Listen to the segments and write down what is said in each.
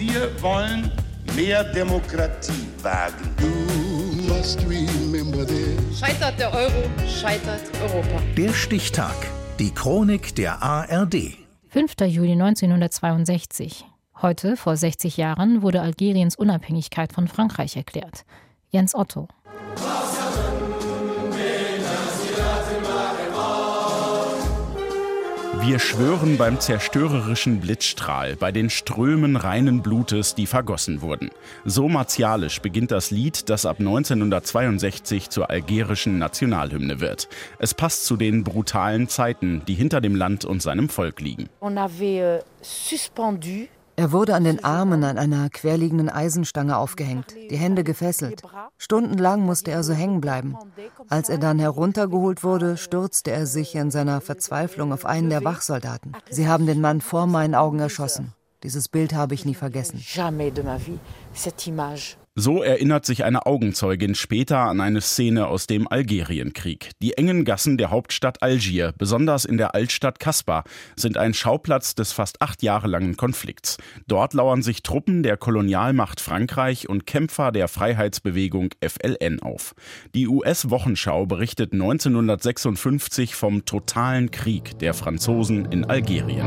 Wir wollen mehr Demokratie wagen. Scheitert der Euro, scheitert Europa. Der Stichtag. Die Chronik der ARD. 5. Juli 1962. Heute, vor 60 Jahren, wurde Algeriens Unabhängigkeit von Frankreich erklärt. Jens Otto. Wir schwören beim zerstörerischen Blitzstrahl, bei den Strömen reinen Blutes, die vergossen wurden. So martialisch beginnt das Lied, das ab 1962 zur algerischen Nationalhymne wird. Es passt zu den brutalen Zeiten, die hinter dem Land und seinem Volk liegen. On avait suspendu er wurde an den Armen an einer querliegenden Eisenstange aufgehängt, die Hände gefesselt. Stundenlang musste er so hängen bleiben. Als er dann heruntergeholt wurde, stürzte er sich in seiner Verzweiflung auf einen der Wachsoldaten. Sie haben den Mann vor meinen Augen erschossen. Dieses Bild habe ich nie vergessen. jamais de ma vie cette image. So erinnert sich eine Augenzeugin später an eine Szene aus dem Algerienkrieg. Die engen Gassen der Hauptstadt Algier, besonders in der Altstadt Kasbah, sind ein Schauplatz des fast acht Jahre langen Konflikts. Dort lauern sich Truppen der Kolonialmacht Frankreich und Kämpfer der Freiheitsbewegung FLN auf. Die US-Wochenschau berichtet 1956 vom totalen Krieg der Franzosen in Algerien.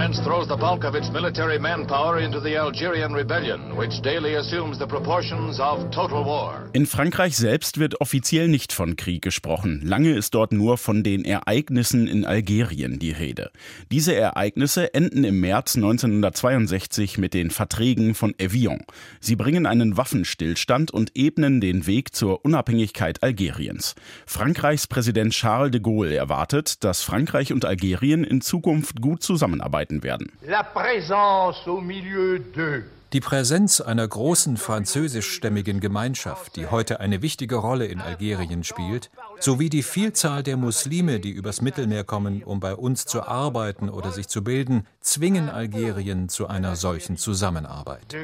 France throws the bulk of its military manpower into the Algerian rebellion, which daily assumes the proportions of total war. In Frankreich selbst wird offiziell nicht von Krieg gesprochen. Lange ist dort nur von den Ereignissen in Algerien die Rede. Diese Ereignisse enden im März 1962 mit den Verträgen von Evian. Sie bringen einen Waffenstillstand und ebnen den Weg zur Unabhängigkeit Algeriens. Frankreichs Präsident Charles de Gaulle erwartet, dass Frankreich und Algerien in Zukunft gut zusammenarbeiten werden. La présence au milieu d'eux Die Präsenz einer großen französischstämmigen Gemeinschaft, die heute eine wichtige Rolle in Algerien spielt, sowie die Vielzahl der Muslime, die übers Mittelmeer kommen, um bei uns zu arbeiten oder sich zu bilden, zwingen Algerien zu einer solchen Zusammenarbeit.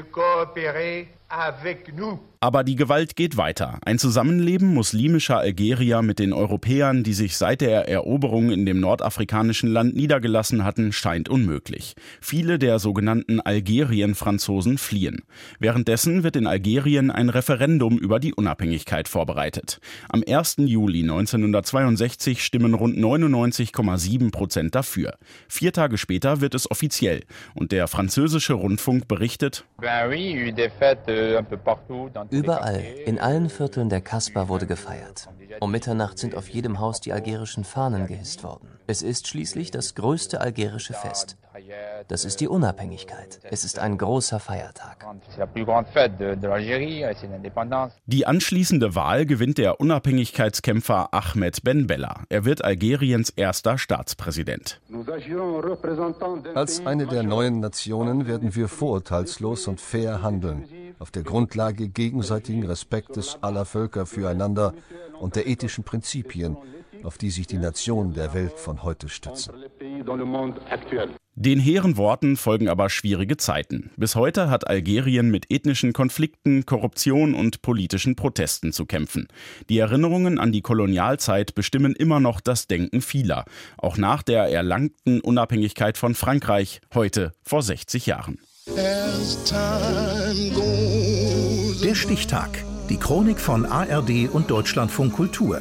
Aber die Gewalt geht weiter. Ein Zusammenleben muslimischer Algerier mit den Europäern, die sich seit der Eroberung in dem nordafrikanischen Land niedergelassen hatten, scheint unmöglich. Viele der sogenannten Algerien-Franzosen fliehen. Währenddessen wird in Algerien ein Referendum über die Unabhängigkeit vorbereitet. Am 1. Juli 1962 stimmen rund 99,7 Prozent dafür. Vier Tage später wird es offiziell und der französische Rundfunk berichtet, Überall, in allen Vierteln der Kasbah wurde gefeiert. Um Mitternacht sind auf jedem Haus die algerischen Fahnen gehisst worden. Es ist schließlich das größte algerische Fest. Das ist die Unabhängigkeit. Es ist ein großer Feiertag. Die anschließende Wahl gewinnt der Unabhängigkeitskämpfer Ahmed Ben Bella. Er wird Algeriens erster Staatspräsident. Als eine der neuen Nationen werden wir vorurteilslos und fair handeln, auf der Grundlage gegenseitigen Respektes aller Völker füreinander und der ethischen Prinzipien, auf die sich die Nationen der Welt von heute stützen. Den hehren Worten folgen aber schwierige Zeiten. Bis heute hat Algerien mit ethnischen Konflikten, Korruption und politischen Protesten zu kämpfen. Die Erinnerungen an die Kolonialzeit bestimmen immer noch das Denken vieler, auch nach der erlangten Unabhängigkeit von Frankreich, heute vor 60 Jahren. Der Stichtag. Die Chronik von ARD und Deutschlandfunk Kultur.